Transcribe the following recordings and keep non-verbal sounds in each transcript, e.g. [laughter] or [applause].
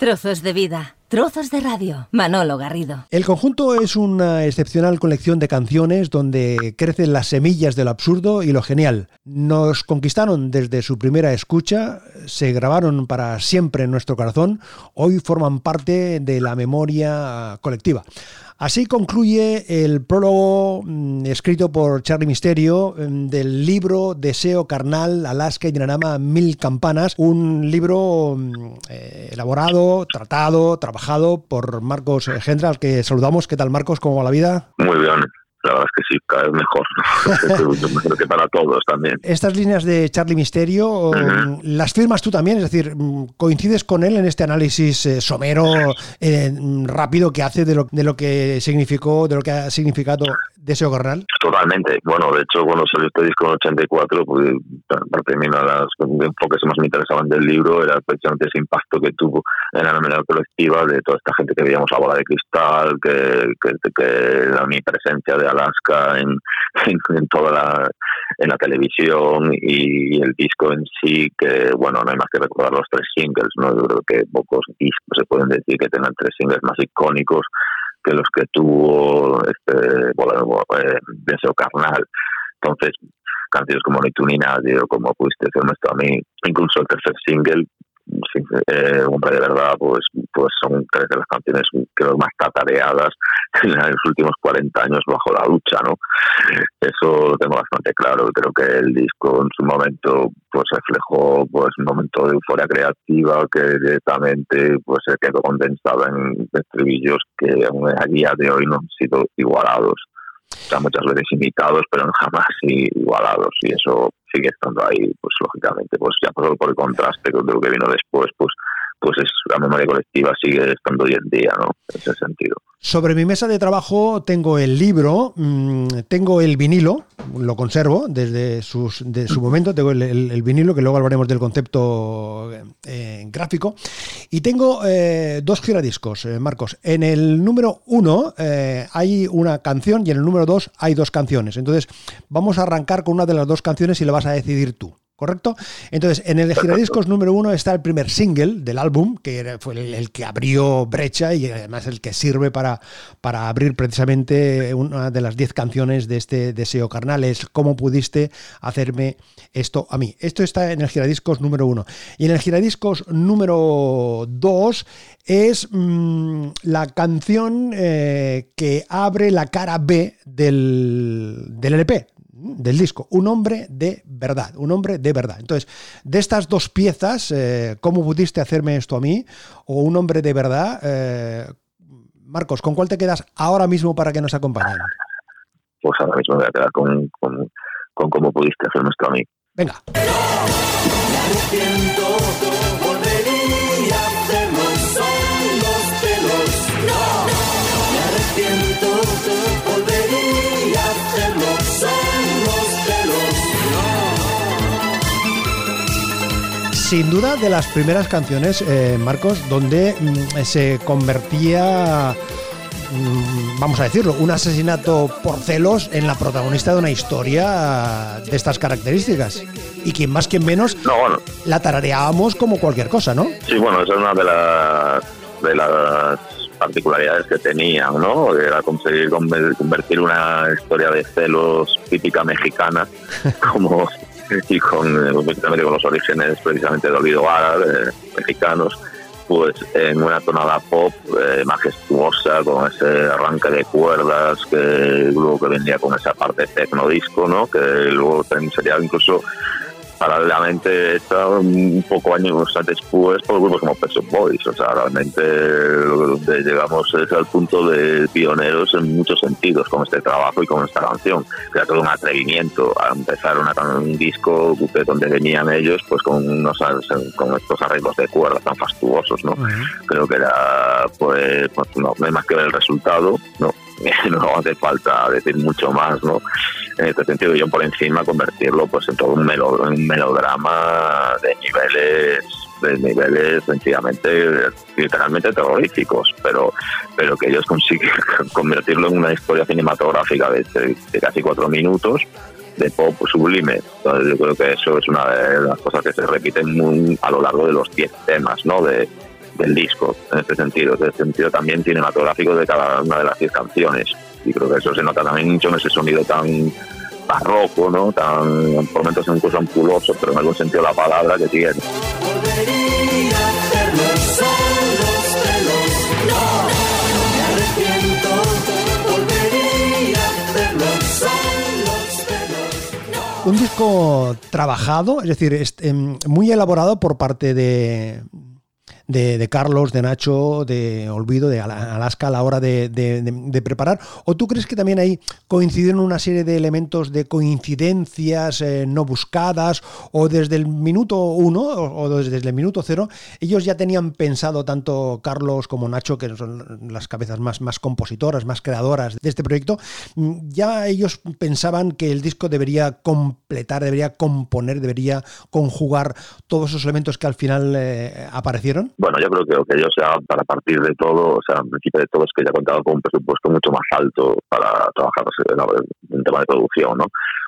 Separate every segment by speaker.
Speaker 1: Trozos de vida, trozos de radio. Manolo Garrido.
Speaker 2: El conjunto es una excepcional colección de canciones donde crecen las semillas de lo absurdo y lo genial. Nos conquistaron desde su primera escucha, se grabaron para siempre en nuestro corazón, hoy forman parte de la memoria colectiva. Así concluye el prólogo mm, escrito por Charlie Misterio mm, del libro Deseo Carnal, Alaska y Dinarama Mil Campanas, un libro mm, eh, elaborado, tratado, trabajado por Marcos Gendra, al que saludamos. ¿Qué tal, Marcos? ¿Cómo va la vida?
Speaker 3: Muy bien. La verdad es que sí, cada vez mejor. Yo [laughs] creo que para todos también.
Speaker 2: Estas líneas de Charlie Misterio, ¿las firmas tú también? Es decir, ¿coincides con él en este análisis eh, somero, eh, rápido que hace de lo, de lo que significó, de lo que ha significado Deseo Carnal?
Speaker 3: Totalmente. Bueno, de hecho, cuando salió este disco en 84, pues, parte de las enfoques que más me interesaban del libro era precisamente ese impacto que tuvo en la memoria colectiva de toda esta gente que veíamos a bola de cristal, que, que, que la omnipresencia de Alaska [laughs] en, en, toda la, en la televisión y, el disco en sí, que bueno, no hay más que recordar los tres singles, ¿no? Yo creo que pocos discos se pueden decir que tengan tres singles más icónicos que los que tuvo este bueno, eh, Deseo Carnal. Entonces, canciones como Ni tú ni nadie o como Pudiste ser nuestro a mí, incluso el tercer single, eh, hombre de verdad, pues, pues son tres de las canciones creo más tatareadas [laughs] en los últimos 40 años bajo la ducha, ¿no? Eso lo tengo bastante claro. Creo que el disco en su momento pues reflejó pues un momento de euforia creativa que directamente pues se quedó condensado en estribillos que aún a día de hoy no han sido igualados. Muchas veces imitados, pero jamás igualados. Y eso sigue estando ahí, pues lógicamente, pues ya por, por el contraste con lo que vino después, pues pues es, la memoria colectiva sigue estando hoy en día, ¿no? En ese sentido.
Speaker 2: Sobre mi mesa de trabajo tengo el libro, mm, tengo el vinilo, lo conservo desde su momento, tengo el, vinilo, que luego hablaremos del concepto eh, gráfico, y tengo eh, dos giradiscos, eh, Marcos. En el número uno hay una canción y en el número dos hay dos canciones. Entonces vamos a arrancar con una de las dos canciones y la vas a decidir tú. ¿Correcto? Entonces, en el giradiscos número uno está el primer single del álbum, que fue el, que abrió brecha y además el que sirve para, para abrir precisamente una de las diez canciones de este Deseo Carnal, es ¿Cómo pudiste hacerme esto a mí? Esto está en el giradiscos número uno. Y en el giradiscos número dos es mm, la canción eh, que abre la cara B del, del LP, del disco, un hombre de verdad, un hombre de verdad. Entonces, de estas dos piezas, eh, ¿cómo pudiste hacerme esto a mí? O un hombre de verdad, eh, Marcos, ¿con cuál te quedas ahora mismo para que nos acompañen?
Speaker 3: Pues ahora mismo me voy a quedar con, con, cómo pudiste hacerme esto a mí.
Speaker 2: Venga. Sin duda de las primeras canciones, eh, Marcos, donde mm, se convertía, mm, vamos a decirlo, un asesinato por celos en la protagonista de una historia de estas características. Y quien más, quien menos, la tarareábamos como cualquier cosa, ¿no?
Speaker 3: Sí, bueno, esa es una de las, de las particularidades que tenían, ¿no? Era conseguir convertir una historia de celos típica mexicana [laughs] como y con, eh, con los orígenes precisamente de olvido árabe, eh, mexicanos, pues en una tonada pop eh, majestuosa, con ese arranque de cuerdas que luego que vendía con esa parte tecno disco, ¿no? que luego sería incluso paralelamente hecha un poco años después por grupos como Pet Boys. O sea, realmente llegamos es al punto de pioneros en muchos sentidos con este trabajo y con esta canción. Era todo un atrevimiento a empezar un disco donde venían ellos pues con unos con estos arreglos de cuerda tan fastuosos, ¿no? Creo que era pues, pues, no, hay más que ver el resultado, ¿no? [laughs] no hace falta decir mucho más, ¿no? En este sentido, yo por encima convertirlo pues en todo un, melodrama de niveles de niveles sencillamente literalmente terroríficos pero pero que ellos consiguen [laughs] convertirlo en una historia cinematográfica de, casi cuatro minutos de pop sublime. Entonces yo creo que eso es una de las cosas que se repiten muy a lo largo de los diez temas, ¿no? De, del disco, en este sentido, en este sentido también cinematográfico de cada una de las 10 canciones. Y creo que eso se nota también mucho en ese sonido tan barroco, ¿no? tan por momentos incluso ampuloso, pero en algún sentido la palabra que tiene.
Speaker 2: Un disco trabajado, es decir, em, muy elaborado por parte de, de, Carlos, de Nacho, de Olvido, de Alaska a la hora de, preparar? ¿O tú crees que también ahí coincidieron una serie de elementos de coincidencias eh, no buscadas o desde el minuto uno o, desde el minuto cero ellos ya tenían pensado tanto Carlos como Nacho, que son las cabezas más, más compositoras, más creadoras de este proyecto, ya ellos pensaban que el disco debería completar, debería componer, debería conjugar todos esos elementos que al final eh, aparecieron?
Speaker 3: Bueno, yo creo que, ellos ya para partir de todo, o sea, en principio de todo es que ya contado con un presupuesto mucho más alto para trabajar en tema de producción, ¿no?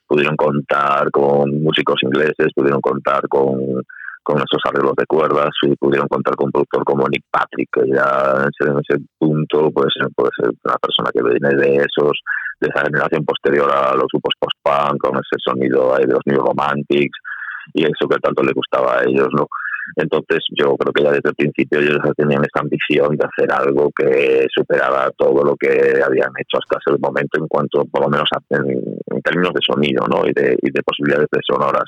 Speaker 3: Pudieron contar con músicos ingleses, pudieron contar con, con esos arreglos de cuerdas y pudieron contar con un productor como Nick Patrick, que ya en ese, punto puede ser, puede ser una persona que viene de esos de esa generación posterior a los grupos post-punk, con ese sonido de los New Romantics y eso que tanto le gustaba a ellos, ¿no? Entonces yo creo que ya desde el principio ellos tenían esta ambición de hacer algo que superaba todo lo que habían hecho hasta ese momento en cuanto, por lo menos en, términos de sonido ¿no? y, de, y de posibilidades de sonoras.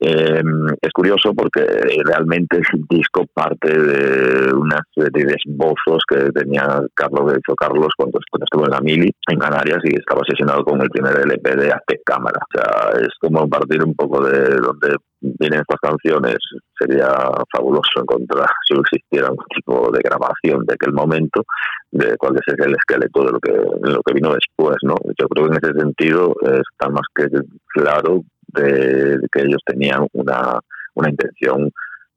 Speaker 3: Eh, es curioso porque realmente el disco parte de una serie de esbozos que tenía Carlos, de hecho Carlos cuando, estuvo en la Mili, en Canarias, y estaba asesinado con el primer LP de Aztec Cámara. O sea, es como partir un poco de donde vienen estas canciones. Sería fabuloso encontrar, si existiera un tipo de grabación de aquel momento, de cuál es el esqueleto de lo que, lo que vino después. ¿no? Yo creo que en ese sentido está más que claro de, que ellos tenían una, una intención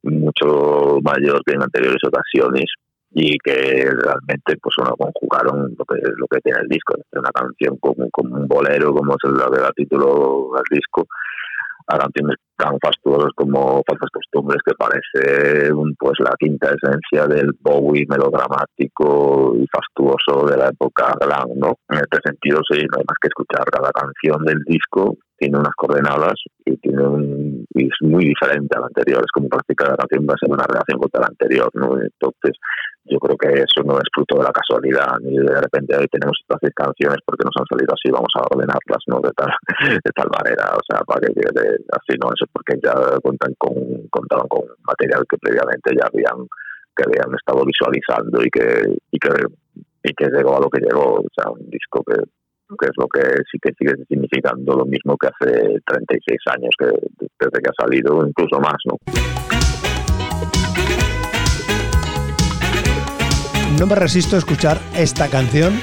Speaker 3: mucho mayor que en anteriores ocasiones y que realmente pues bueno conjugaron lo que lo que tiene el disco una canción como, como un bolero como es la que da título al disco a canciones tan fastuosas como Falsas Costumbres, que parece pues la quinta esencia del Bowie melodramático y fastuoso de la época glam, ¿no? En este sentido, sí, no hay más que escuchar cada canción del disco, tiene unas coordenadas y tiene un, y es muy diferente a la anterior, es como practicar la canción va a ser una relación contra la anterior, ¿no? Entonces, yo creo que eso no es fruto de la casualidad, ni de repente hoy tenemos estas canciones porque nos han salido así, vamos a ordenarlas, ¿no? De tal, [laughs] de tal manera, o sea, para que quede así, no, eso es porque ya cuentan con, contaban con material que previamente ya habían, que habían estado visualizando y que, y que, y que llegó a lo que llegó, o sea, un disco que que es lo que sí que sigue significando lo mismo que hace 36 años que desde que ha salido, incluso más, ¿no?
Speaker 2: No me resisto a escuchar esta canción.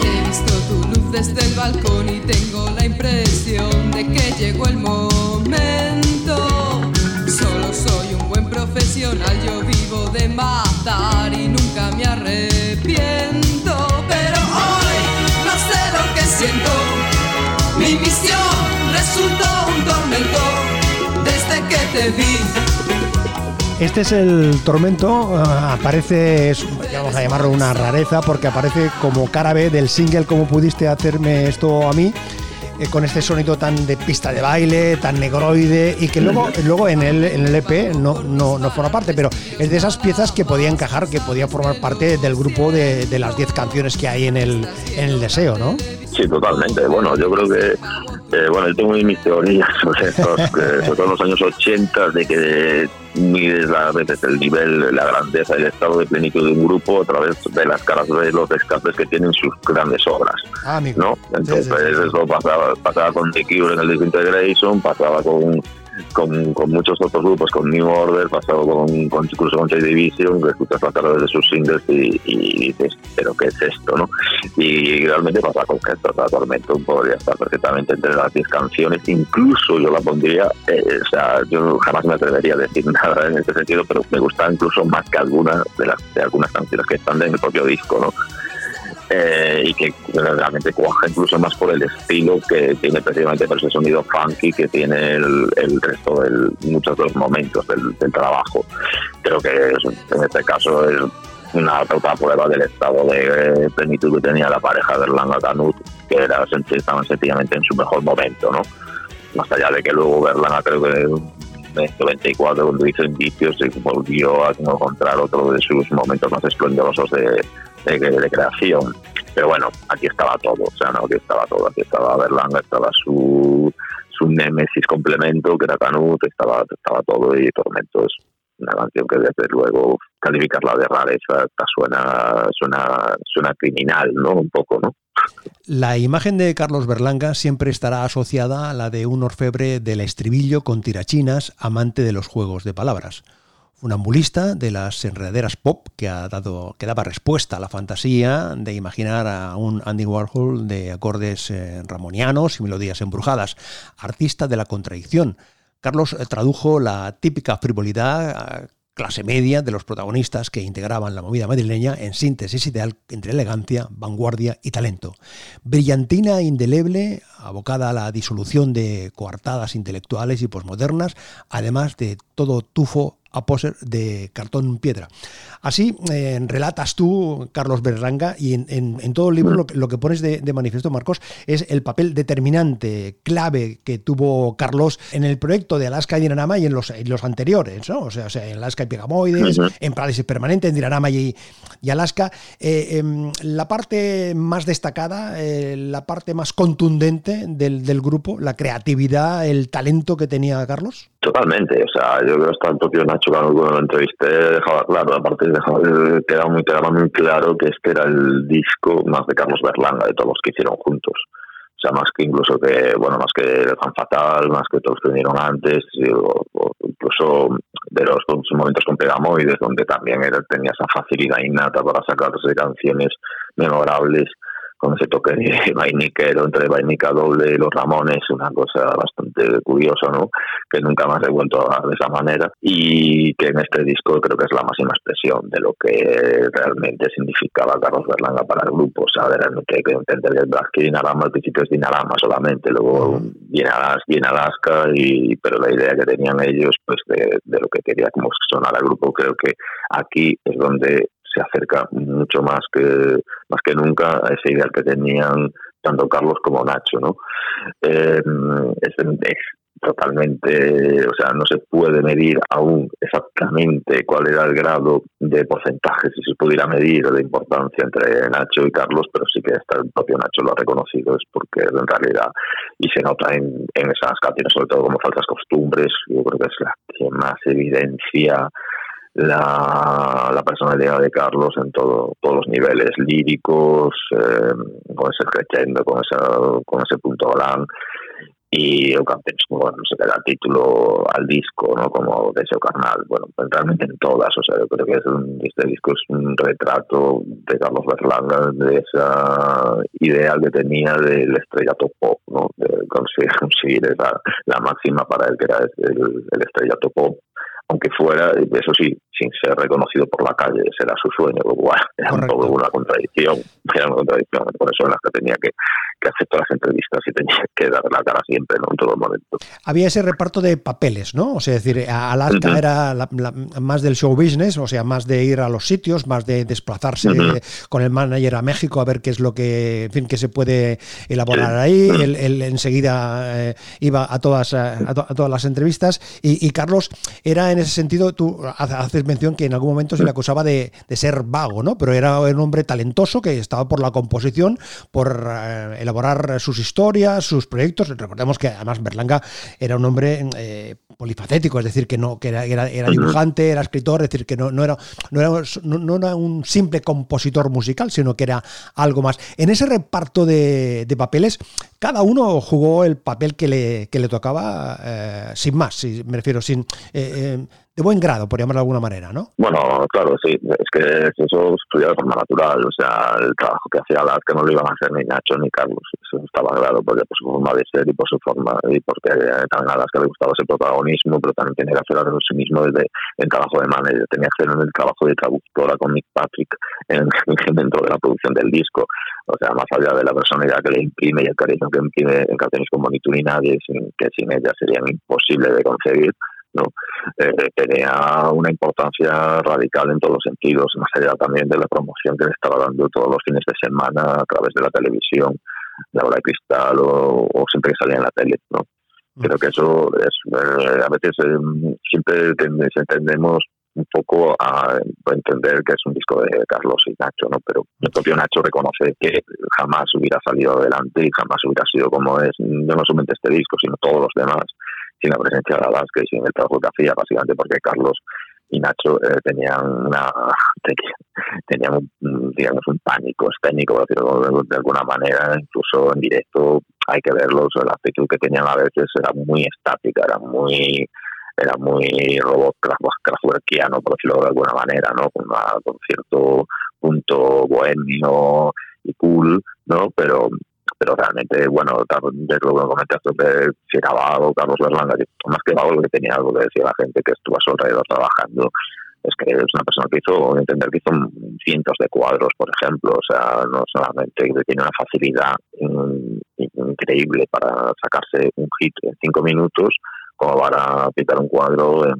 Speaker 4: He visto tu luz desde el balcón y tengo la impresión de que llegó el momento. Solo soy un buen profesional, yo vivo de matar y nunca me arrepiento. Pero hoy no sé lo que siento. Mi misión resultó un tormento desde que te vi.
Speaker 2: Este es el tormento, ah, aparece, vamos a llamarlo una rareza, porque aparece como cara B del single Como pudiste hacerme esto a mí, eh, con este sonido tan de pista de baile, tan negroide, y que luego, [laughs] luego en, el, en el EP no, no, no forma parte, pero es de esas piezas que podía encajar, que podía formar parte del grupo de, de las 10 canciones que hay en el, en el deseo, ¿no?
Speaker 3: Sí, totalmente. Bueno, yo creo que eh, bueno, yo tengo mis teorías [laughs] sobre, estos, sobre todo los años 80, de que mides la, veces el nivel, la grandeza y el estado de plenitud de un grupo a través de las caras de los escapes que tienen sus grandes obras. Ah, ¿no? Entonces, eso pasaba, pasaba con The Cure en el de Grayson, pasaba con con, con, muchos otros grupos, con New Order, pasado con, con incluso con Division, que escuchas la cara de sus singles y, dices, pero ¿qué es esto? no Y realmente pasa con que esto, Tormento podría estar perfectamente entre las 10 canciones, incluso yo la pondría, eh, o sea, yo jamás me atrevería a decir [laughs] nada en este sentido, pero me gusta incluso más que algunas de las de algunas canciones que están en el propio disco, ¿no? Eh, y que realmente cuaja incluso más por el estilo que tiene precisamente por ese sonido funky que tiene el, resto de muchos de los momentos del, trabajo. Creo que en este caso es una total prueba del estado de plenitud que tenía la pareja de Berlanga Canut, que era, estaban sencillamente en su mejor momento, ¿no? Más allá de que luego Berlanga creo que en este 94 cuando hizo indicios volvió a encontrar otro de sus momentos más esplendorosos de, de, creación. Pero bueno, aquí estaba todo, o sea, no, aquí estaba todo, aquí estaba Berlanga, estaba su, su Nemesis complemento, que era Canut, estaba, estaba todo y Tormentos una canción que desde luego calificarla de rareza suena, suena, suena criminal, ¿no? Un poco, ¿no?
Speaker 2: La imagen de Carlos Berlanga siempre estará asociada a la de un orfebre del estribillo con tirachinas, amante de los juegos de palabras. Funambulista de las enredaderas pop que, ha dado, que daba respuesta a la fantasía de imaginar a un Andy Warhol de acordes eh, ramonianos y melodías embrujadas. Artista de la contradicción, Carlos eh, tradujo la típica frivolidad clase media de los protagonistas que integraban la movida madrileña en síntesis ideal entre elegancia, vanguardia y talento. Brillantina indeleble, abocada a la disolución de coartadas intelectuales y posmodernas, además de todo tufo a poser de cartón piedra. Así eh, relatas tú, Carlos Berranga, y en, todo el libro lo, que pones de, manifiesto, Marcos, es el papel determinante, clave que tuvo Carlos en el proyecto de Alaska y Dinarama y en los, los anteriores, ¿no? O sea, en Alaska y Pegamoides, en Parálisis Permanente, en Dinarama y, y Alaska. Eh, em, la parte más destacada, eh, la parte más contundente del, del grupo, la creatividad, el talento que tenía Carlos.
Speaker 3: Totalmente, o sea, yo creo que hasta el propio Nacho cuando lo entrevisté dejaba claro, aparte dejaba, quedaba, muy, quedaba muy claro que este era el disco más de Carlos Berlanga, de todos los que hicieron juntos. O sea, más que incluso que, bueno, más que Fan Fatal, más que todos que vinieron antes, incluso de los, momentos con Pegamoides, donde también era, tenía esa facilidad innata para sacarse canciones memorables con ese toque de [laughs] vainiquero entre vainica doble y los Ramones, una cosa bastante curiosa, ¿no? Que nunca más he vuelto a de esa manera y que en este disco creo que es la máxima expresión de lo que realmente significaba Carlos Berlanga para el grupo. O sea, realmente hay que entender que el Dinarama al principio es Dinarama solamente, luego viene Alaska, viene Alaska y, pero la idea que tenían ellos pues de, de lo que quería como sonar el grupo creo que aquí es donde se acerca mucho más que más que nunca a ese ideal que tenían tanto Carlos como Nacho, ¿no? Eh, es, totalmente, o sea, no se puede medir aún exactamente cuál era el grado de porcentaje, si se pudiera medir, de importancia entre Nacho y Carlos, pero sí que hasta el propio Nacho lo ha reconocido, es porque en realidad, y se nota en, en esas canciones, sobre todo como faltas costumbres, yo creo que es la que más evidencia la, personalidad de Carlos en todo, todos los niveles líricos, eh, con ese crescendo, con, esa, con ese punto gran y canciones como bueno, no sé, da título al disco, ¿no? Como Deseo Carnal, bueno, pues realmente en todas, o sea, yo creo que es este disco es un retrato de Carlos Berlanga, de esa ideal que tenía del estrellato pop, ¿no? De [laughs] conseguir esa, la máxima para él que era el, el estrellato pop aunque fuera, eso sí, sin ser reconocido por la calle, ese era su sueño, bueno, era un poco una contradicción, era [laughs] una contradicción, por eso en las que tenía que, que hacer todas las entrevistas y tenía que dar la cara siempre, ¿no? En todo momento.
Speaker 2: Había ese reparto de papeles, ¿no? O sea, decir, Alaska era más del show business, o sea, más de ir a los sitios, más de desplazarse con el manager a México a ver qué es lo que, en fin, que se puede elaborar ahí. Él, enseguida eh, iba a todas, eh, a, todas las entrevistas y, y Carlos era en ese sentido, tú haces mención que en algún momento se le acusaba de, ser vago, ¿no? Pero era un hombre talentoso que estaba por la composición, por eh, elaborar sus historias, sus proyectos. Recordemos que además Berlanga era un hombre eh, polifacético, es decir, que no que era, era, dibujante, era escritor, es decir, que no, no, era, no, era, no, era un simple compositor musical, sino que era algo más. En ese reparto de, papeles, cada uno jugó el papel que le, que le tocaba eh, sin más, si, me refiero, sin de buen grado, por llamarlo de alguna manera, ¿no?
Speaker 3: Bueno, claro, sí, es que eso estudia de forma natural, o sea, el trabajo que hacía las que no lo iban a hacer ni Nacho ni Carlos, eso estaba claro, porque por su forma de ser y por su forma, y porque también a las que le gustaba ese protagonismo, pero también tenía que hacer sí mismo desde el trabajo de manager, tenía que hacer el trabajo de traductora con Nick Patrick en, [laughs] dentro de la producción del disco, o sea, más allá de la personalidad que le imprime y el cariño que imprime en canciones como Ni tú ni nadie, que sin ella sería imposible de conseguir, ¿no? Eh, tenía una importancia radical en todos los sentidos, más allá también de la promoción que le estaba dando todos los fines de semana a través de la televisión, la hora de cristal o, siempre que salía en la tele, ¿no? Creo que eso es, eh, a veces eh, siempre entendemos un poco a, entender que es un disco de Carlos y Nacho, ¿no? Pero el propio Nacho reconoce que jamás hubiera salido adelante y jamás hubiera sido como es, no solamente este disco, sino todos los demás, sin la presencia de Alaska y sin el trabajo que hacía, básicamente porque Carlos y Nacho eh, tenían una [laughs] tenían un, digamos un pánico escénico por decirlo de alguna manera incluso en directo hay que verlos la actitud que tenían a veces era muy estática era muy era muy robot kraftwerkiano, por decirlo de alguna manera, ¿no? Con, con cierto punto bohemio y cool, ¿no? Pero pero realmente, bueno, de lo que comentaste de si vago, Carlos Berlanga, más que vago lo que tenía algo que decía la gente que estuvo a su alrededor trabajando, es que es una persona que hizo, entender que hizo cientos de cuadros, por ejemplo, o sea, no solamente que tiene una facilidad increíble para sacarse un hit en cinco minutos, como para pintar un cuadro en,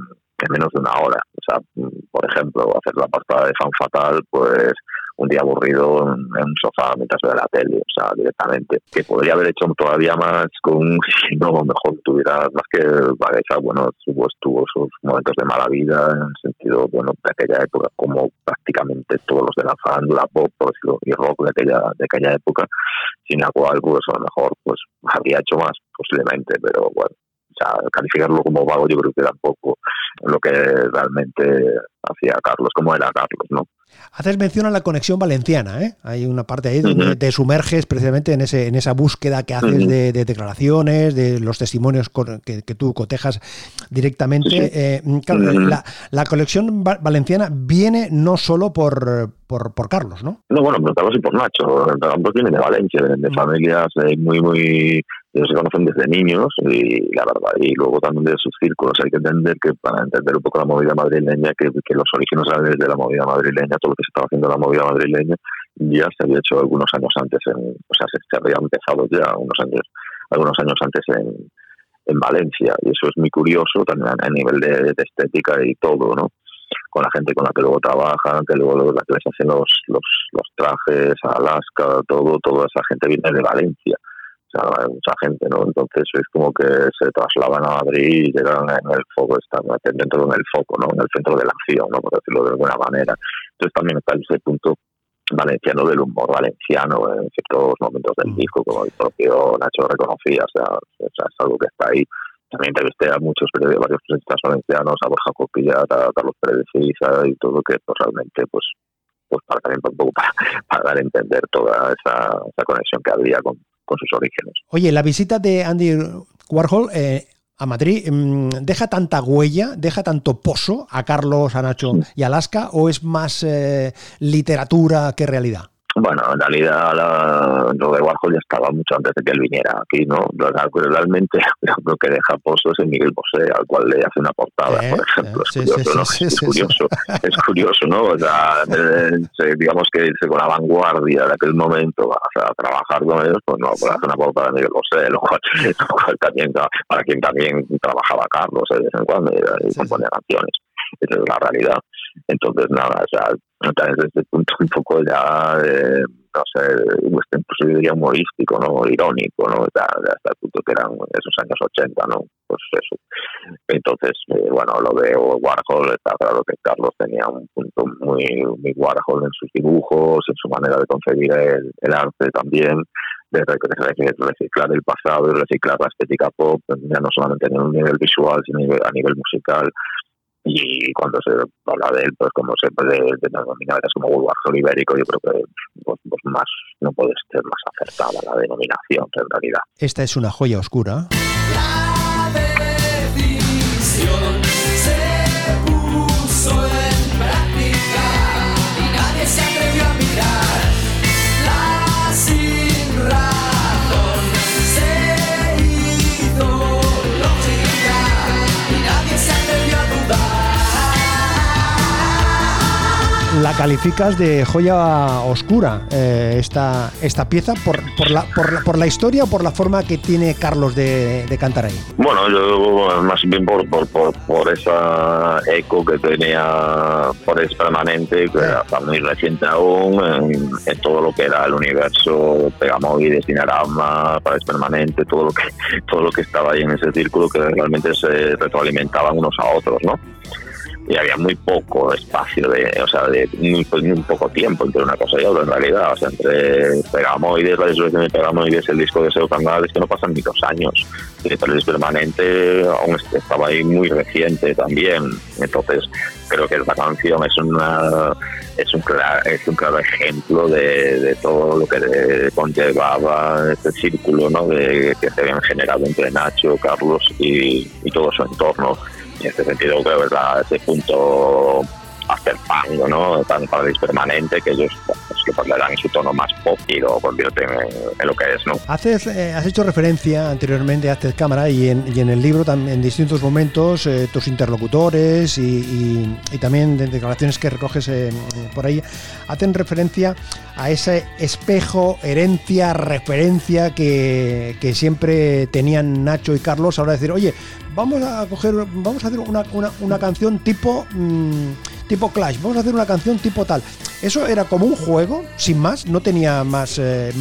Speaker 3: menos de una hora. O sea, por ejemplo, hacer la portada de Fan Fatal, pues un día aburrido en, un sofá mientras ve la tele, o sea, directamente. Que podría haber hecho todavía más con, si [laughs] no, mejor tuviera más que Baguesa, bueno, tuvo, tuvo sus momentos de mala vida en el sentido, bueno, de aquella época, como prácticamente todos los de la la pop, por decirlo, y rock de aquella, de aquella época, sin la cual, pues a lo mejor, pues habría hecho más, posiblemente, pero bueno, sea, calificarlo como vago yo creo que tampoco lo que realmente hacía Carlos, como era Carlos, ¿no?
Speaker 2: Haces mención a la conexión valenciana, ¿eh? Hay una parte ahí donde te sumerges precisamente en ese en esa búsqueda que haces de, declaraciones, de los testimonios que, tú cotejas directamente. Eh, claro, la, la, colección valenciana viene no solo por, por, por, Carlos, ¿no?
Speaker 3: No, bueno, por Carlos y por Nacho. Ambos vienen de Valencia, de, familias eh, muy, muy ellos se conocen desde niños y la verdad, y luego también de sus círculos. Hay que entender que para entender un poco la movida madrileña, que, que los orígenes de la movida madrileña, todo lo que se estaba haciendo en la movida madrileña, ya se había hecho algunos años antes, en, o sea, se, había empezado ya unos años, algunos años antes en, en Valencia. Y eso es muy curioso también a nivel de, estética y todo, ¿no? con la gente con la que luego trabajan, que luego la que les hacen los, los, los trajes, Alaska, todo, toda esa gente viene de Valencia hay mucha gente, ¿no? Entonces es como que se trasladan a Madrid y llegan en el foco, están dentro en el foco, ¿no? En el centro de la acción, ¿no? Por decirlo de alguna manera. Entonces también está ese punto valenciano del humor valenciano en ciertos momentos del mm. disco, como el propio Nacho reconocía, o sea, es algo que está ahí. También entrevisté a muchos varios periodistas valencianos, a Borja Copilla, a Carlos Pérez de y todo, que pues, realmente pues pues para también un poco para, para, dar a entender toda esa, esa conexión que había con, con sus orígenes.
Speaker 2: Oye, la visita de Andy Warhol eh, a Madrid mm, deja tanta huella, deja tanto pozo a Carlos, a Nacho y a Alaska, o es más eh, literatura que realidad?
Speaker 3: Bueno, en realidad la, lo de Warhol ya estaba mucho antes de que él viniera aquí, ¿no? Realmente [laughs] lo que deja Pozo es Miguel Bosé, al cual le hace una portada, por ejemplo. es curioso, ¿no? es curioso, es curioso, ¿no? O sea, digamos que irse con la vanguardia de aquel momento a, trabajar con ellos, pues no, pues hace una portada de Miguel Bosé, lo cual, [laughs] también, para quien también trabajaba Carlos eh, de vez en cuando y, componía canciones. Esa es la realidad. Entonces, nada, o sea, desde este punto un poco ya, eh, no sé, incluso yo diría humorístico, ¿no? Irónico, ¿no? Ya, hasta el punto que eran esos años 80, ¿no? Pues eso. Entonces, eh, bueno, lo de Warhol, está claro que Carlos tenía un punto muy, muy Warhol en sus dibujos, en su manera de concebir el, el arte también de reciclar el pasado y reciclar la estética pop, ya no solamente a nivel visual, sino a nivel musical, y cuando se habla de él, pues como se puede denominar como Warhol ibérico, yo creo que pues, pues, más no puede ser más acertada la denominación en realidad.
Speaker 2: Esta es una joya oscura. Calificas de joya oscura eh, esta, esta pieza por, por, la, por, por, la historia o por la forma que tiene Carlos de, de cantar ahí.
Speaker 3: Bueno, yo más bien por, por, por, esa eco que tenía por es permanente, que era muy reciente aún, en, todo lo que era el universo Pegamoides, Dinarama, Pares Permanente, todo lo que [laughs] todo lo que estaba ahí en ese círculo que realmente se retroalimentaban unos a otros, ¿no? Y había muy poco espacio de, o sea, de muy, pues, poco tiempo entre una cosa y otra en realidad, o sea, entre Pegamoides, la disolución de Pegamoides, el disco de Seo es que no pasan ni dos años, el permanente aún estaba ahí muy reciente también, entonces creo que esta canción es una es un claro, es un claro ejemplo de, de todo lo que conllevaba este círculo ¿no? de, que se habían generado entre Nacho, Carlos y, y todo su entorno en este sentido creo que es ese punto hacer pan, ¿no? Tan paradis permanente que ellos pues, que pues, le dan su tono más pop y lo convierten en, lo que es, ¿no?
Speaker 2: Haces, eh, has hecho referencia anteriormente a Haces Cámara y en, y en el libro también en distintos momentos eh, tus interlocutores y, y, también de declaraciones que recoges eh, por ahí hacen referencia a ese espejo, herencia, referencia que, que siempre tenían Nacho y Carlos ahora decir, oye, vamos a coger, vamos a hacer una, una, una canción tipo... Mmm, tipo Clash, vamos a hacer una canción tipo tal. Eso era como un juego, sin más, no tenía más, eh,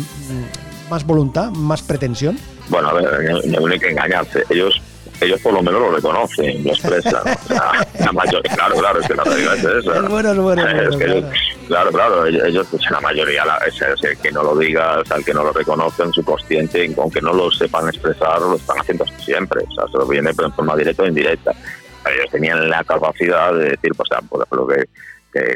Speaker 2: más voluntad, más pretensión.
Speaker 3: Bueno, a ver, no, hay que engañarse. Ellos ellos por lo menos lo reconocen, lo expresan. [laughs] la mayoría, claro, claro, es que la realidad es esa.
Speaker 2: Es bueno, es bueno.
Speaker 3: Es que claro. claro, claro, ellos, pues, la mayoría, la, es, el que no lo diga, o sea, el que no lo reconoce en su consciente, aunque no lo sepan expresar, lo están haciendo siempre. O sea, se lo viene en forma directa o indirecta ellos tenían la capacidad de decir, pues, por ejemplo, que que,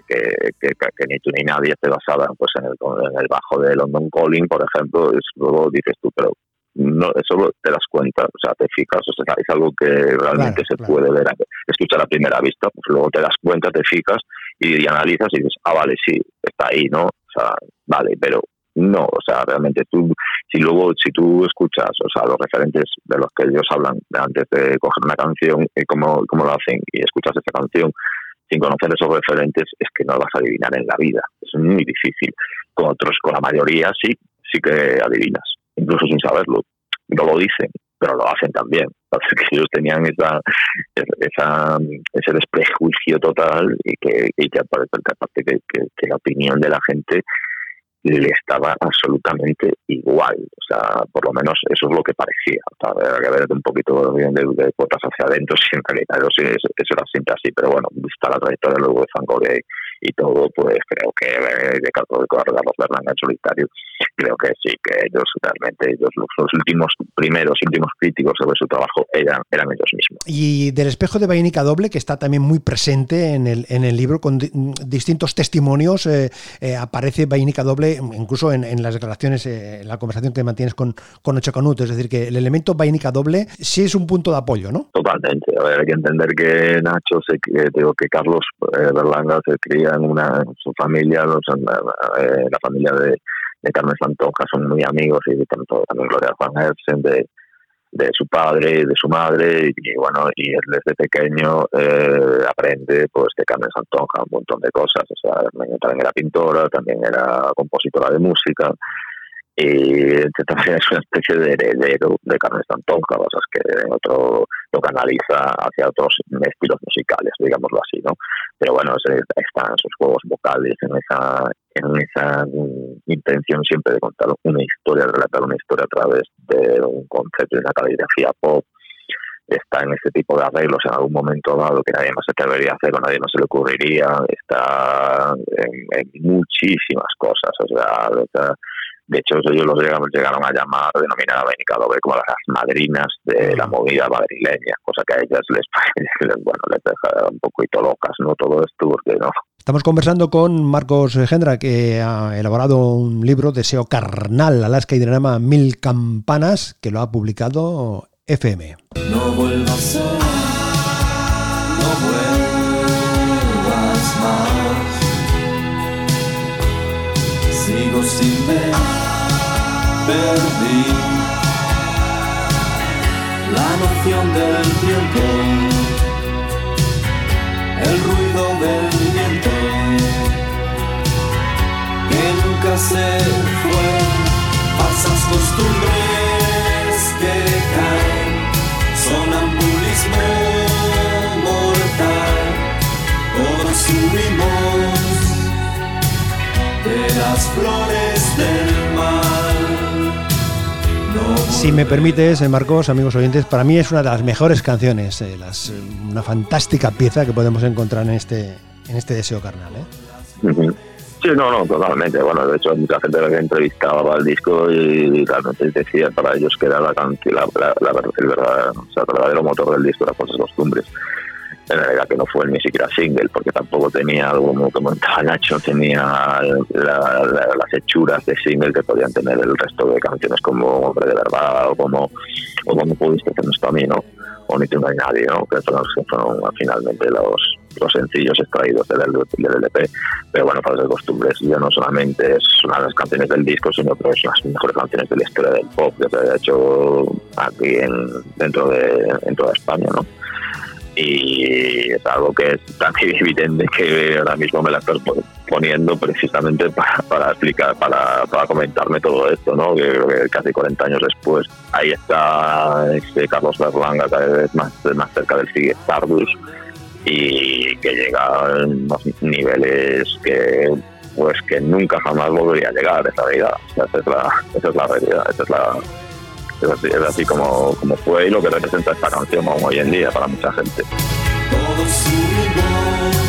Speaker 3: que, que, ni tú ni nadie esté basada pues en el, en el bajo de London Calling, por ejemplo, es, luego dices tú, pero no eso te das cuenta, o sea, te fijas, o sea, es algo que realmente se puede ver, escuchar a primera vista, pues luego te das cuenta, te fijas y, analizas y dices, ah, vale, sí, está ahí, ¿no? O sea, vale, pero no, o sea, realmente tú, si luego, si tú escuchas, o sea, los referentes de los que ellos hablan antes de coger una canción y cómo, cómo lo hacen, y escuchas esa canción sin conocer esos referentes, es que no lo vas a adivinar en la vida. Es muy difícil. Con otros, con la mayoría sí, sí que adivinas, incluso sin saberlo. No lo dicen, pero lo hacen también. [laughs] Que ellos tenían esa, esa, ese desprejuicio total y que, y que aparte, que la opinión de la gente le estaba absolutamente igual. O sea, por lo menos eso es lo que parecía. O sea, había que ver un poquito de, de, cuotas hacia adentro, [laughs] si en realidad eso, eso, era siempre así. Pero bueno, vista la trayectoria luego de Fangoria y todo, pues creo que eh, de Carlos Bernal en solitario, creo que sí, que ellos realmente, ellos los, últimos primeros, últimos críticos sobre su trabajo eran, eran ellos mismos.
Speaker 2: Y del espejo de Vainica Doble, que está también muy presente en el, en el libro, con distintos testimonios, eh, eh, aparece Vainica Doble incluso en, en las declaraciones, en la conversación que mantienes con, con Ocho Canuto, es decir, que el elemento Vainica Doble sí es un punto de apoyo, ¿no?
Speaker 3: Totalmente, a ver, hay que entender que Nacho, se, digo que Carlos Berlanga se cría en una su familia, los, eh, la familia de, de, Carmen Santonja son muy amigos y tanto también Gloria Juan Hersen, de, de su padre y de su madre y, bueno y él desde pequeño eh, aprende pues de Carmen Santonja un montón de cosas. O sea también era pintora también era compositora de música y también es una especie de heredero de sea, es que otro lo canaliza hacia otros estilos musicales, digámoslo así, ¿no? Pero bueno, están sus juegos vocales, en esa, en esa intención siempre de contar una historia, de relatar una historia a través de un concepto de una caligrafía pop, está en este tipo de arreglos en algún momento dado que nadie más se atrevería a hacer o nadie más se le ocurriría, está en, muchísimas cosas, o sea, de hecho, ellos los llegaron, llegaron a llamar denominada Doble como las madrinas de la movida madrileña, cosa que a ellas [laughs] les, bueno, les deja un poquito locas, ¿no? Todo esto, porque no.
Speaker 2: Estamos conversando con Marcos Gendra, que ha elaborado un libro, Deseo Carnal, Alaska y Dinarama Mil Campanas, que lo ha publicado FM.
Speaker 5: No vuelvas no vuelvas más. Sigo sin ver perdí la noción del tiempo, el ruido del viento nunca se fue. Falsas costumbres que caen, sonambulismo mortal. Todos huimos de las flores del mal.
Speaker 2: Si me permites, eh, Marcos, amigos oyentes, para mí es una de las mejores canciones, eh, eh, una fantástica pieza que podemos encontrar en este, en este deseo carnal. ¿eh?
Speaker 3: Sí, no, no, totalmente. Bueno, de hecho, mucha gente que entrevistaba al disco y realmente decía para ellos que era la la, la, el, el verdadero motor del disco, las cosas costumbres. En realidad que no fue ni siquiera single, porque tampoco tenía como comentaba Nacho, no tenía la- la- las hechuras de single que podían tener el resto de canciones como Hombre de Verdad o como, o como Pudiste hacer esto a mí, ¿no? O Ni no hay nadie, ¿no? Que fueron, que fueron finalmente los, los sencillos extraídos del, del LP. Pero bueno, Falsas Costumbres ya no solamente es una de las canciones del disco, sino que es las mejores canciones de la historia del pop que se ha hecho aquí en, dentro, de, dentro de España, ¿no? Y es algo que es tan [laughs] evidente que ahora mismo me la estás pon- poniendo precisamente [laughs] para, explicar, para, para comentarme todo esto, ¿no? Que, que casi 40 años después ahí está este Carlos Berlanga cada vez más, más cerca del Sigue Stardust y que llega a unos niveles que pues que nunca jamás volvería a llegar esa sea, esa, es la, esa es la realidad, esa es la es así, es así como, como fue y lo que representa esta canción aún hoy en día para mucha gente.
Speaker 5: Todos huimos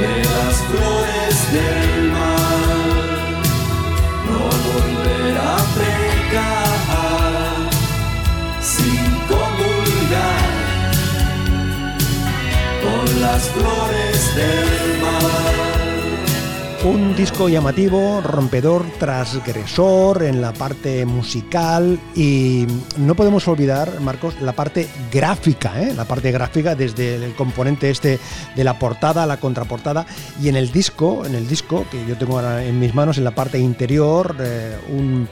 Speaker 5: de las flores del mal, no volver a pecar sin comulgar con las flores del mal.
Speaker 2: Un disco llamativo, rompedor, transgresor en la parte musical y no podemos olvidar, Marcos, la parte gráfica, ¿eh? la parte gráfica desde el componente este de la portada, la contraportada y en el disco, en el disco que yo tengo ahora en mis manos, en la parte interior, eh, un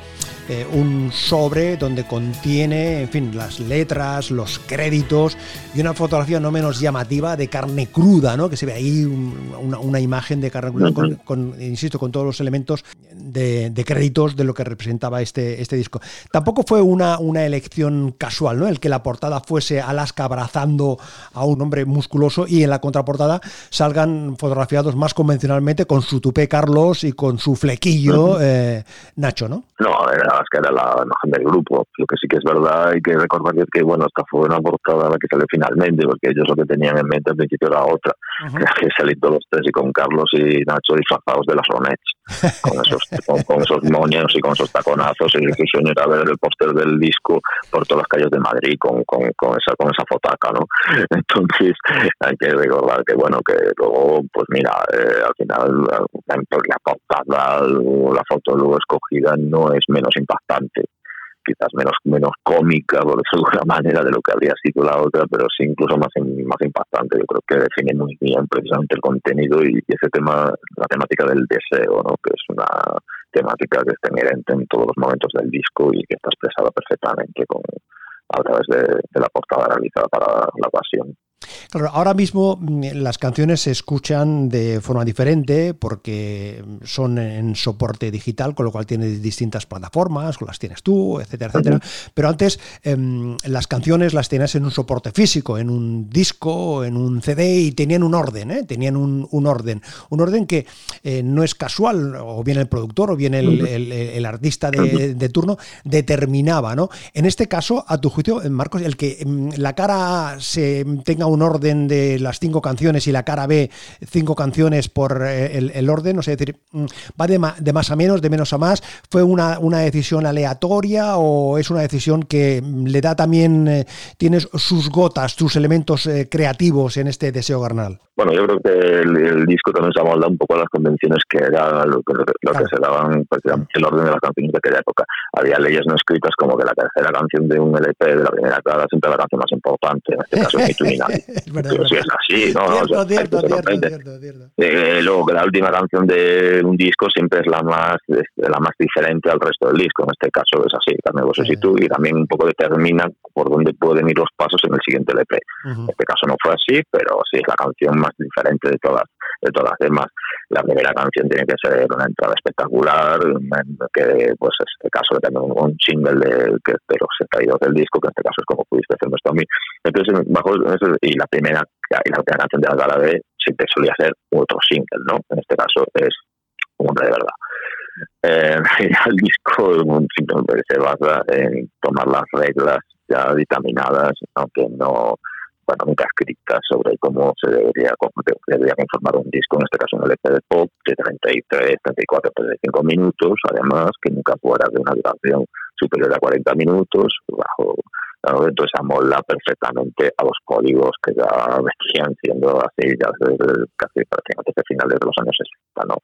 Speaker 2: eh, un sobre donde contiene, en fin, las letras, los créditos y una fotografía no menos llamativa de carne cruda, ¿no? Que se ve ahí un- una, una imagen de carne cruda con, con, insisto, con todos los elementos de, de créditos de lo que representaba este, este disco. Tampoco fue una, una elección casual, ¿no? El que la portada fuese Alaska abrazando a un hombre musculoso y en la contraportada salgan fotografiados más convencionalmente con su tupé Carlos y con su flequillo eh, Nacho, ¿no?
Speaker 3: No, era, es que era la imagen del grupo. Lo que sí que es verdad, hay que recordar que, bueno, esta fue una portada la que salió finalmente, porque ellos lo que tenían en mente al principio era otra, que [laughs] salir todos los tres y con Carlos y Nacho disfrazados de las Ronets, con esos, con, esos moños y con esos taconazos, y el sueño era ver el póster del disco por todas las calles de Madrid con, con, con esa con esa fotaca, ¿no? [laughs] Entonces, hay que recordar que, bueno, que luego, pues mira, eh, al final la, la la foto luego escogida no es menos impactante quizás menos menos cómica por de alguna manera de lo que habría sido la otra pero sí incluso más más impactante yo creo que define muy bien precisamente el contenido y, ese tema la temática del deseo no que es una temática que está inherente en todos los momentos del disco y que está expresada perfectamente con a través de, de la portada realizada para la ocasión
Speaker 2: Claro, ahora mismo mm, las canciones se escuchan de forma diferente porque son en soporte digital, con lo cual tienes distintas plataformas, las tienes tú, etcétera, etcétera. Pero antes em, las canciones las tenías en un soporte físico, en un disco, en un CD y tenían un orden, ¿eh? tenían un, un orden. Un orden que eh, no es casual, o bien el productor o bien el, el- el artista de, de turno determinaba. ¿no? En este caso, a tu juicio, eh, Marcos, el que em, la cara se tenga un orden de las cinco canciones y la cara B cinco canciones por eh, el, el orden, o sea, es decir, mm, va de, ma- de más a menos, de menos a más, ¿fue una, una decisión aleatoria o es una decisión que le da también, eh, tienes sus gotas, sus elementos eh, creativos en este deseo carnal?
Speaker 3: Bueno, yo creo que el, el disco también se amolda un poco a las convenciones que era lo que, lo
Speaker 2: Claro.
Speaker 3: que se daban prácticamente el orden de las canciones de aquella época. Había leyes no escritas como que la tercera canción de un LP de la primera cara siempre la canción más importante, en este [laughs] caso es [laughs]
Speaker 2: Es verdad,
Speaker 3: Pero
Speaker 2: es
Speaker 3: sí es
Speaker 2: verdad.
Speaker 3: así, ¿no? O
Speaker 2: Cierto,
Speaker 3: sea,
Speaker 2: cierto, cierto, cierto, cierto.
Speaker 3: Eh, luego que la última canción de un disco siempre es la más es la más diferente al resto del disco en este caso es así y tú y también un poco determina por dónde pueden ir los pasos en el siguiente LP en este caso no fue así pero sí es la canción más diferente de todas de todas las demás. La primera canción tiene que ser una entrada espectacular, que pues en este caso también un single de, de los extraídos del disco, que en este caso es como pudiste hacer esto a mí. Entonces, bajo y la primera y la última canción de la gala de te solía ser otro single, ¿no? En este caso es un hombre de verdad. Eh, [laughs] el disco se basa en tomar las reglas ya dictaminadas, aunque no bueno, nunca escritas sobre cómo se debería, cómo debería conformar un disco, en este caso un LP de pop de 33, 34, 35 minutos, además que nunca fuera de una duración superior a 40 minutos, bajo entonces amolda perfectamente a los códigos que ya venían siendo así ya desde casi prácticamente finales de los años 60, ¿no?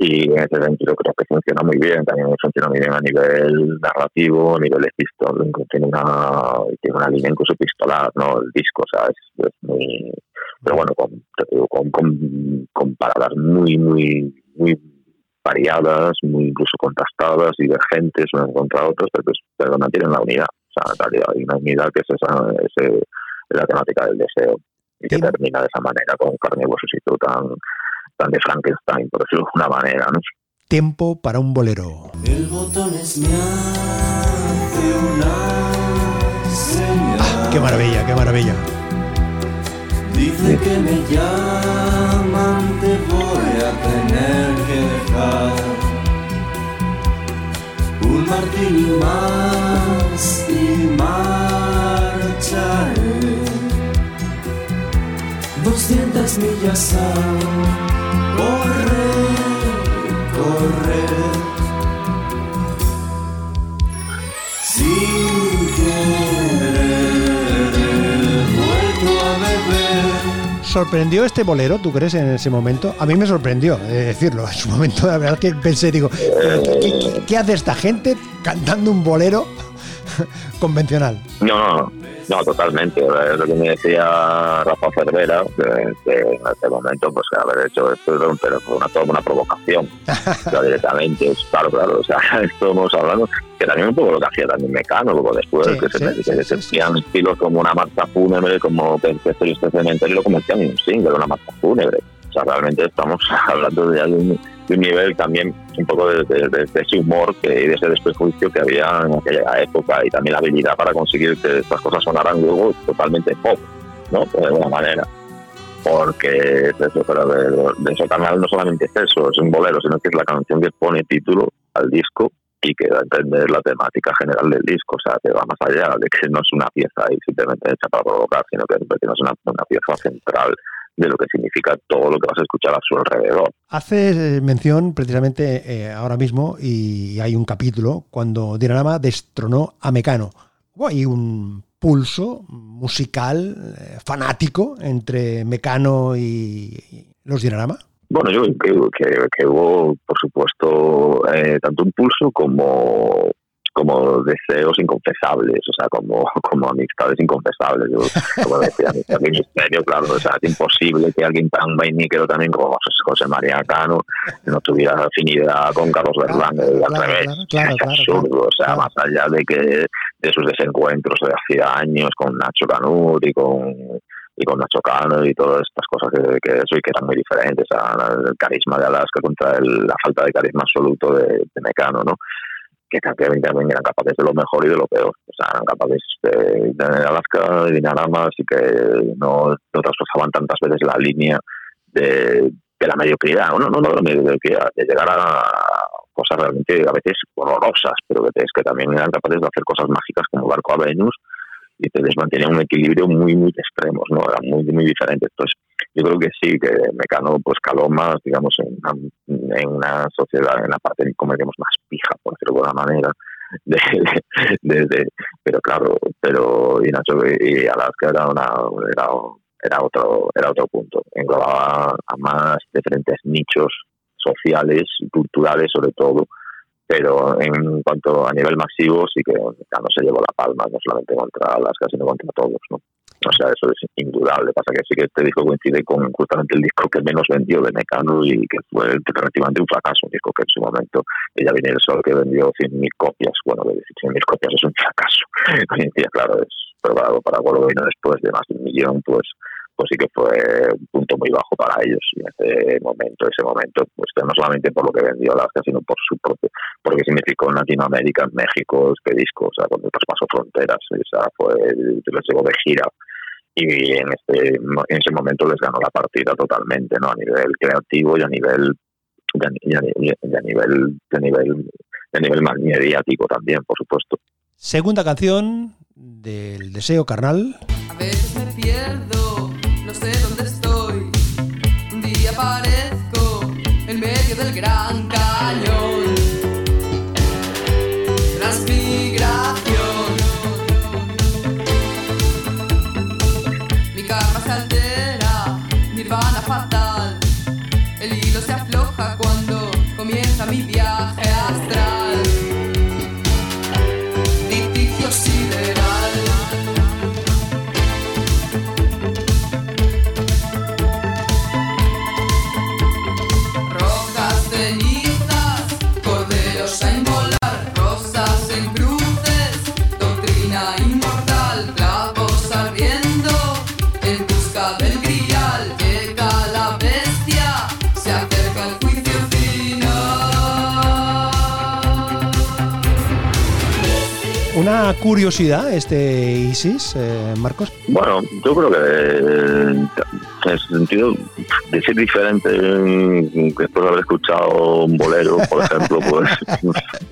Speaker 3: Y en ese sentido creo que funciona muy bien, también funciona muy bien a nivel narrativo, a nivel histórico, tiene una, tiene una línea incluso pistolar, ¿no? El disco, o sea, es, muy... Pero bueno, con, con, con, con, paradas muy, muy, muy variadas, muy incluso contrastadas, divergentes unas contra otras, pero, pues, pero mantienen la unidad. O sea, en realidad hay una unidad que es esa, ese, la temática del deseo y que termina de esa manera con carne y tan de Frankenstein, por decirlo de alguna manera, ¿no?
Speaker 2: Tiempo para un bolero.
Speaker 5: El botón es mi hace una señal.
Speaker 2: Ah, qué maravilla, qué maravilla.
Speaker 5: Dice que me llaman, te voy a tener que dejar. Un martini más y marcharé. 200 millas a
Speaker 2: ¿Sorprendió este bolero, tú crees, en ese momento? A mí me sorprendió, de decirlo. En su momento, la verdad que pensé, digo, ¿qué, qué, qué hace esta gente cantando un bolero [laughs] convencional?
Speaker 3: No, no, no, totalmente. Es lo que me decía Rafa Cervera, que, en este momento, pues haber hecho esto, pero fue una, una provocación. [laughs] o directamente, claro, claro. O sea, [laughs] estamos hablando que también un poco lo que hacía también Mecano, luego después, sí, que, se, sí, que se hacían estilos como una marcha fúnebre, como que este cementerio, lo convertían en un single, una marcha fúnebre. O sea, realmente estamos hablando de alguien un nivel también un poco de, ese humor y de ese desprejuicio que había en aquella época y también la habilidad para conseguir que estas cosas sonaran luego totalmente pop, ¿no? De alguna manera. Porque es eso, pero de, eso canal no solamente es eso, es un bolero, sino que es la canción que pone título al disco y que da a entender la temática general del disco, o sea, que va más allá de que no es una pieza ahí simplemente hecha para provocar, sino que, que no es una, una pieza central de lo que significa todo lo que vas a escuchar a su alrededor.
Speaker 2: Hace mención precisamente eh, ahora mismo, y hay un capítulo, cuando Dinarama destronó a Mecano. Hubo ahí un pulso musical eh, fanático entre Mecano y, y los Dinarama.
Speaker 3: Bueno, yo creo que, que, hubo, por supuesto, eh, tanto un pulso como como deseos inconfesables, o sea, como, [laughs] como amistades inconfesables. Yo, como decía, mi misterio, claro, o sea, es imposible que alguien tan vainíquero también como José María Cano no tuviera afinidad con Carlos Berlanga y al
Speaker 2: claro,
Speaker 3: revés.
Speaker 2: claro,
Speaker 3: es
Speaker 2: claro,
Speaker 3: absurdo,
Speaker 2: claro,
Speaker 3: o sea,
Speaker 2: claro.
Speaker 3: más allá de que de sus desencuentros de hacía años con Nacho Canut y con y con Nacho Cano y todas estas cosas que, que eso y que eran muy diferentes, o sea, el carisma de Alaska contra el, la falta de carisma absoluto de, de Mecano, ¿no? Que también eran capaces de lo mejor y de lo peor. O sea, eran capaces de, de Alaska, de Dinarama, así que no, no traspasaban tantas veces la línea de, de la mediocridad, no, no, no de la mediocridad, de llegar a cosas realmente a veces horrorosas, pero que es que también eran capaces de hacer cosas mágicas como Barco a Venus y entonces mantenían un equilibrio muy, muy extremos, ¿no? Eran muy, muy diferentes. Entonces, yo creo que sí, que Mecano pues caló más, digamos, en una, en una sociedad, en la parte, como digamos, más pija, por decirlo de alguna manera. [laughs] De, pero claro, pero y y Alaska era una era, era otro era otro punto. Englobaba a más diferentes nichos sociales y culturales sobre todo pero en cuanto a nivel masivo sí que Mecano se llevó la palma, no solamente contra Alaska, sino contra todos. O sea, eso es indudable. Pasa que sí que este disco coincide con justamente el disco que menos vendió de Mecano y que fue relativamente un fracaso, un disco que en su momento ella viene el sol que vendió 100.000 copias. Bueno, 100.000 copias es un fracaso. [laughs] Hoy en día, claro, es probado para algo vino después de más de un millón, pues pues sí que fue un punto muy bajo para ellos en ese momento, ese momento, pues no solamente por lo que vendió Alaska, sino por su propio, porque significó en Latinoamérica, en México, este disco, o sea, cuando traspasó fronteras, esa fue, les llegó de gira y en este en ese momento les ganó la partida totalmente, ¿no? A nivel creativo y a nivel y a, y a, y a nivel de nivel de nivel más mediático también, por supuesto.
Speaker 2: Segunda canción del Deseo Carnal.
Speaker 4: A pierdo, no sé dónde estoy. Un día aparezco en medio del gran
Speaker 2: Curiosidad, este Isis, eh, Marcos.
Speaker 3: Bueno, yo creo que eh, en ese sentido, decir diferente mm, después de haber escuchado un bolero, por ejemplo, pues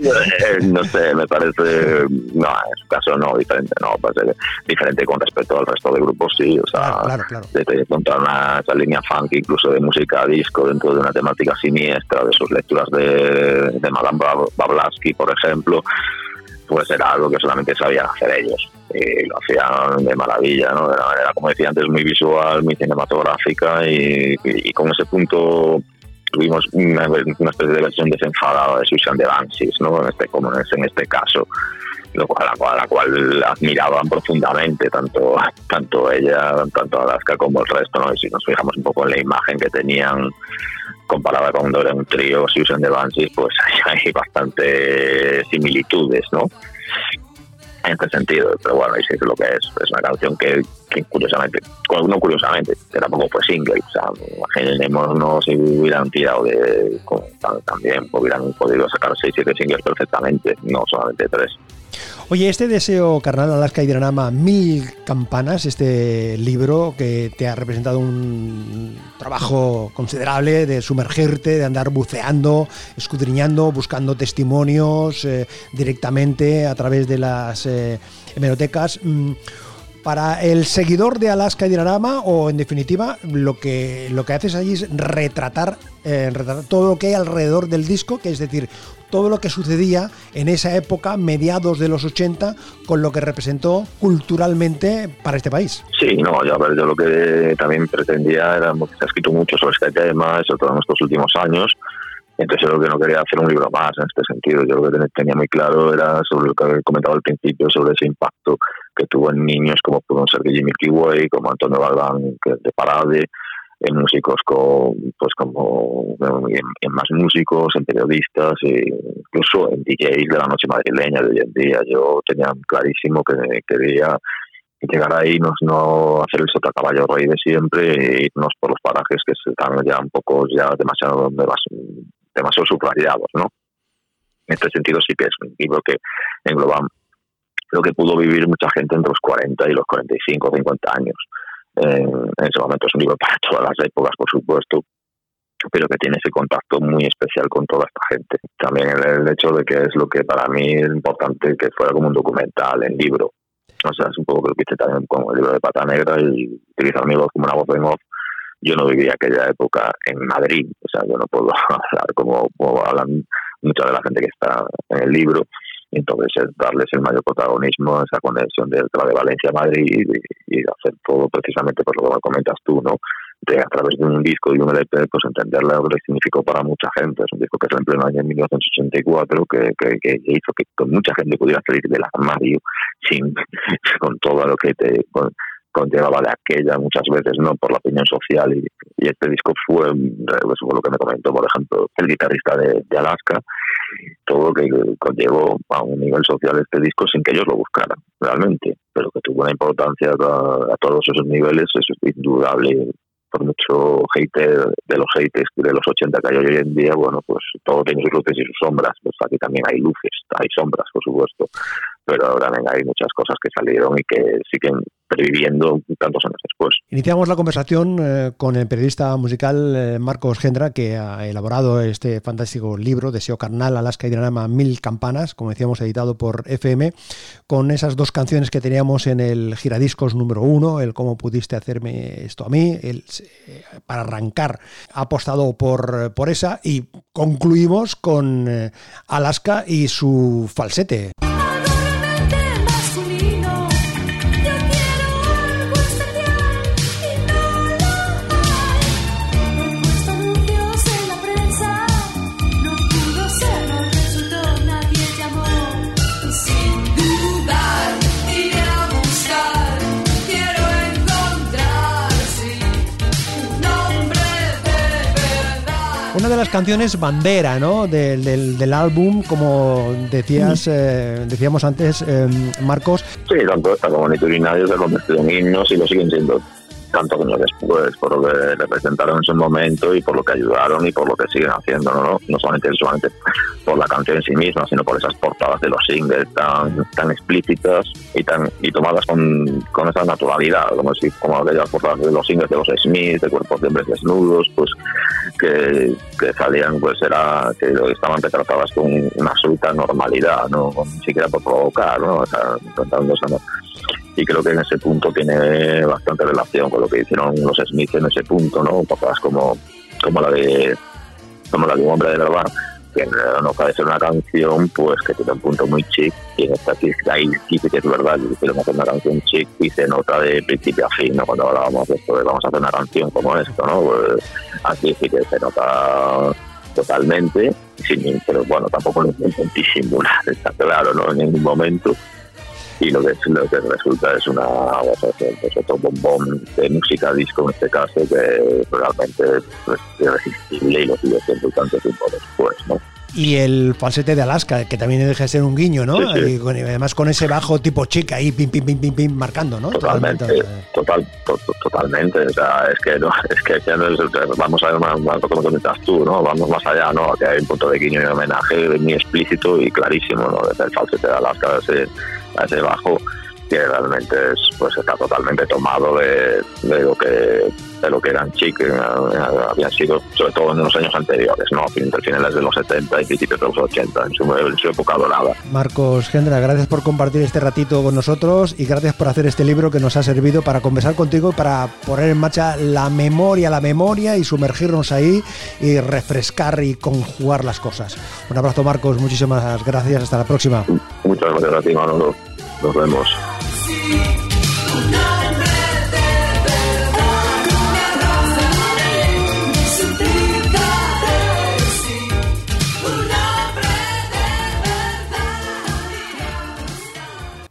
Speaker 3: eh, no sé, me parece, no, en su caso no, diferente, no, parece diferente con respecto al resto de grupos, sí, o sea,
Speaker 2: Claro, claro, claro.
Speaker 3: de, de encontrar una, esa línea funk, incluso de música disco, dentro de una temática siniestra, de sus lecturas de, de Madame Blavatsky, por ejemplo, pues era algo que solamente sabían hacer ellos. Y lo hacían de maravilla, ¿no? Una manera, como decía antes, muy visual, muy cinematográfica y, y- y con ese punto tuvimos una, una especie de versión desenfadada de Susan de Banshees, ¿no? En este, como en este, caso, lo cual, la, cual, la cual admiraban profundamente, tanto, tanto ella, tanto Alaska como el resto, ¿no? Y si nos fijamos un poco en la imagen que tenían comparada con cuando era un trío Susan de Banshees, pues [laughs] hay, bastante similitudes, ¿no? En este sentido, pero bueno, que lo que es, es una canción que, que curiosamente, no curiosamente, que tampoco fue single, o sea, imaginémonos si hubieran tirado de, también hubieran podido sacar 6 7 singles perfectamente, no solamente 3.
Speaker 2: Oye, este Deseo Carnal, Alaska y Dranama, Mil Campanas, este libro que te ha representado un trabajo considerable de sumergirte, de andar buceando, escudriñando, buscando testimonios eh, directamente a través de las eh, hemerotecas. Mm, para el seguidor de Alaska y Dinarama, o en definitiva, lo que, lo que haces allí es retratar, eh, retratar todo lo que hay alrededor del disco, que es decir, todo lo que sucedía en esa época, mediados de los 80, con lo que representó culturalmente para este país.
Speaker 3: Sí, no, yo, a ver, yo lo que también pretendía era, porque se ha escrito mucho sobre este tema, sobre todo en estos últimos años, entonces yo lo que no quería hacer un libro más en este sentido, yo lo que ten- tenía muy claro era sobre lo que había comentado al principio, sobre ese impacto que tuvo en niños como pudo ser Jimmy Kiway, como Antonio Galván de Parade, en músicos con, pues como en, más músicos, en periodistas, e incluso en DJs de la noche madrileña de hoy en día. Yo tenía clarísimo que quería llegar ahí, no, no hacer el sotacaballo rey de siempre e irnos por los parajes que están ya un poco ya demasiado demasiado subrayados, ¿no? En este sentido sí que es un libro que engloba lo que pudo vivir mucha gente entre los 40 y los 45 o 50 años. Eh, en ese momento es un libro para todas las épocas, por supuesto, pero que tiene ese contacto muy especial con toda esta gente. También el, el hecho de que es lo que para mí es importante que fuera como un documental en libro. O sea, es un poco lo que hice también con el libro de Pata Negra y utilizar mi voz como una voz en off. Yo no vivía aquella época en Madrid, o sea, yo no puedo [laughs] hablar como, como hablan mucha de la gente que está en el libro. Entonces es darles el mayor protagonismo esa conexión de, de Valencia a Madrid y, hacer todo precisamente por lo que comentas tú, ¿no? De a través de un disco y un LP, pues entender lo que significó para mucha gente. Es un disco que se en pleno año 1984, que, que, que hizo que, que, mucha gente pudiera salir del armario sin, [laughs] con todo lo que te con, conllevaba de aquella muchas veces, ¿no? Por la opinión social. Y, este disco fue, eso fue lo que me comentó, por ejemplo, el guitarrista de, Alaska, todo que conllevó a un nivel social este disco sin que ellos lo buscaran realmente, pero que tuvo una importancia a, todos esos niveles, es indudable por mucho hate de los haters de los 80 que hay hoy en día, bueno, pues todo tiene sus luces y sus sombras. Pues aquí también hay luces, hay sombras, por supuesto, pero ahora también hay muchas cosas que salieron y que siguen previviendo tantos años después.
Speaker 2: Iniciamos la conversación eh, con el periodista musical eh, Marcos Gendra, que ha elaborado este fantástico libro, Deseo Carnal, Alaska y Dinarama Mil Campanas, como decíamos, editado por FM, con esas dos canciones que teníamos en el giradiscos número uno, el Cómo pudiste hacerme esto a mí, el eh, para arrancar ha apostado por, por esa y concluimos con Alaska y su falsete. De las canciones bandera ¿no? del, del, álbum, como decías, eh, decíamos antes, eh, Marcos.
Speaker 3: Sí, tanto esta como Ni Nadie se ha convertido en himnos y lo siguen siendo tanto como después, por lo que representaron en su momento y por lo que ayudaron y por lo que siguen haciendo, ¿no? No solamente, solamente por la canción en sí misma, sino por esas portadas de los singles tan, tan explícitas y tan y tomadas con, con esa naturalidad, como, si, como aquellas portadas de los singles de los Smiths, de cuerpos de hombres desnudos, pues que, que salían, pues era que estaban retratadas con una absoluta normalidad, no ni siquiera por provocar, ¿no? O sea, y creo que en ese punto tiene bastante relación con lo que hicieron los Smiths en ese punto, ¿no? Papás como, como la de como la de un hombre de verdad, que no parece ser una canción pues que tiene un punto muy chic y en esta ahí sí que es verdad que hicieron hacer una canción chic y se nota de principio a fin, ¿no? Cuando hablábamos de esto de vamos a hacer una canción como esto, ¿no? Pues aquí sí que se nota totalmente, sin, pero bueno, tampoco lo intentan disimular, está claro, ¿no? En ningún momento y lo que, lo que resulta es una pues, otro bombón de música disco en este caso que realmente pues, es irresistible y lo sigue siendo tanto tiempo después, ¿no?
Speaker 2: y el falsete de Alaska, que también deja de ser un guiño, ¿no? Y, además con ese bajo tipo chica ahí, pim, pim, pim, pim, pim, marcando, ¿no?
Speaker 3: Totalmente, total, totalmente. O sea, es que, no, [laughs] es que ya no es, vamos a ver más, más como comentas tú, ¿no? Vamos más allá, ¿no? Que hay un punto de guiño y homenaje muy explícito y clarísimo, ¿no? Desde el falsete de Alaska, ese bajo que realmente es, pues está totalmente tomado de, de lo que de lo que eran Chic eh, habían sido sobre todo en los años anteriores no entre finales de los 70 y principios de los 80 en su, época dorada.
Speaker 2: Marcos Gendra gracias por compartir este ratito con nosotros y gracias por hacer este libro que nos ha servido para conversar contigo y para poner en marcha la memoria la memoria y sumergirnos ahí y refrescar y conjugar las cosas. Un abrazo Marcos muchísimas gracias hasta la próxima.
Speaker 3: Muchas gracias a ti Manolo. Nos vemos